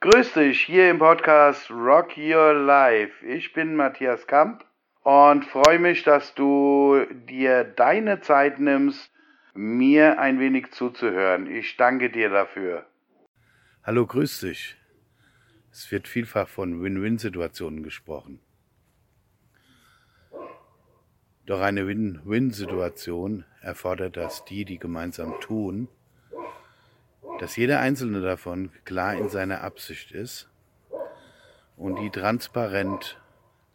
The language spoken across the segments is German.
Grüß dich hier im Podcast Rock Your Life. Ich bin Matthias Kamp und freue mich, dass du dir deine Zeit nimmst, mir ein wenig zuzuhören. Ich danke dir dafür. Hallo, grüß dich. Es wird vielfach von Win-Win-Situationen gesprochen. Doch eine Win-Win-Situation erfordert, dass die, die gemeinsam tun, dass jeder einzelne davon klar in seiner Absicht ist und die transparent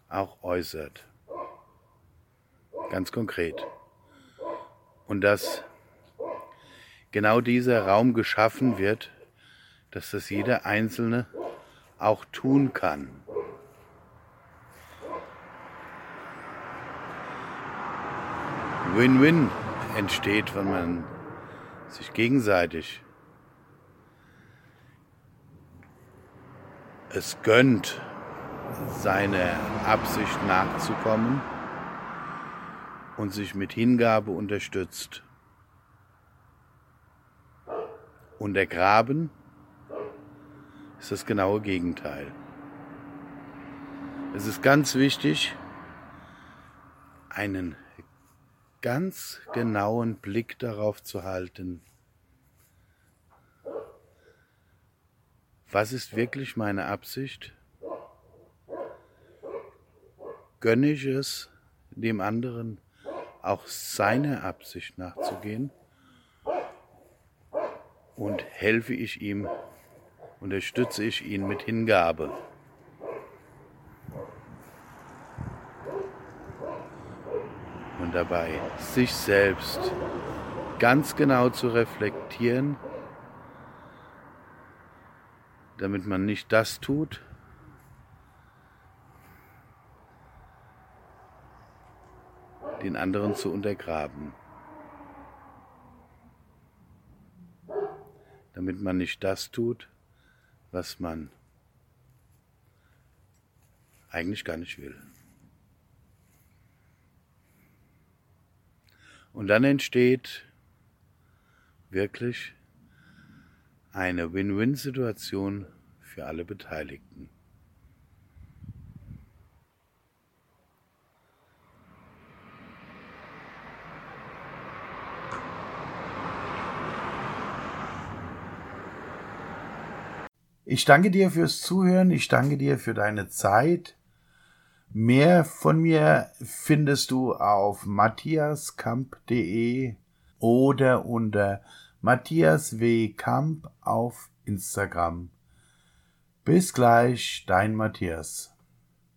auch äußert. Ganz konkret. Und dass genau dieser Raum geschaffen wird, dass das jeder Einzelne auch tun kann. Win-Win entsteht, wenn man sich gegenseitig es gönnt, seiner Absicht nachzukommen und sich mit Hingabe unterstützt. Und der Graben ist das genaue Gegenteil. Es ist ganz wichtig, einen ganz genauen Blick darauf zu halten, was ist wirklich meine Absicht? Gönne ich es dem anderen auch seiner Absicht nachzugehen? Und helfe ich ihm, unterstütze ich ihn mit Hingabe? Und dabei sich selbst ganz genau zu reflektieren, damit man nicht das tut, den anderen zu untergraben. Damit man nicht das tut, was man eigentlich gar nicht will. Und dann entsteht wirklich eine Win-Win-Situation für alle Beteiligten. Ich danke dir fürs Zuhören, ich danke dir für deine Zeit. Mehr von mir findest du auf matthiaskamp.de oder unter Matthias W. Kamp auf Instagram. Bis gleich, dein Matthias.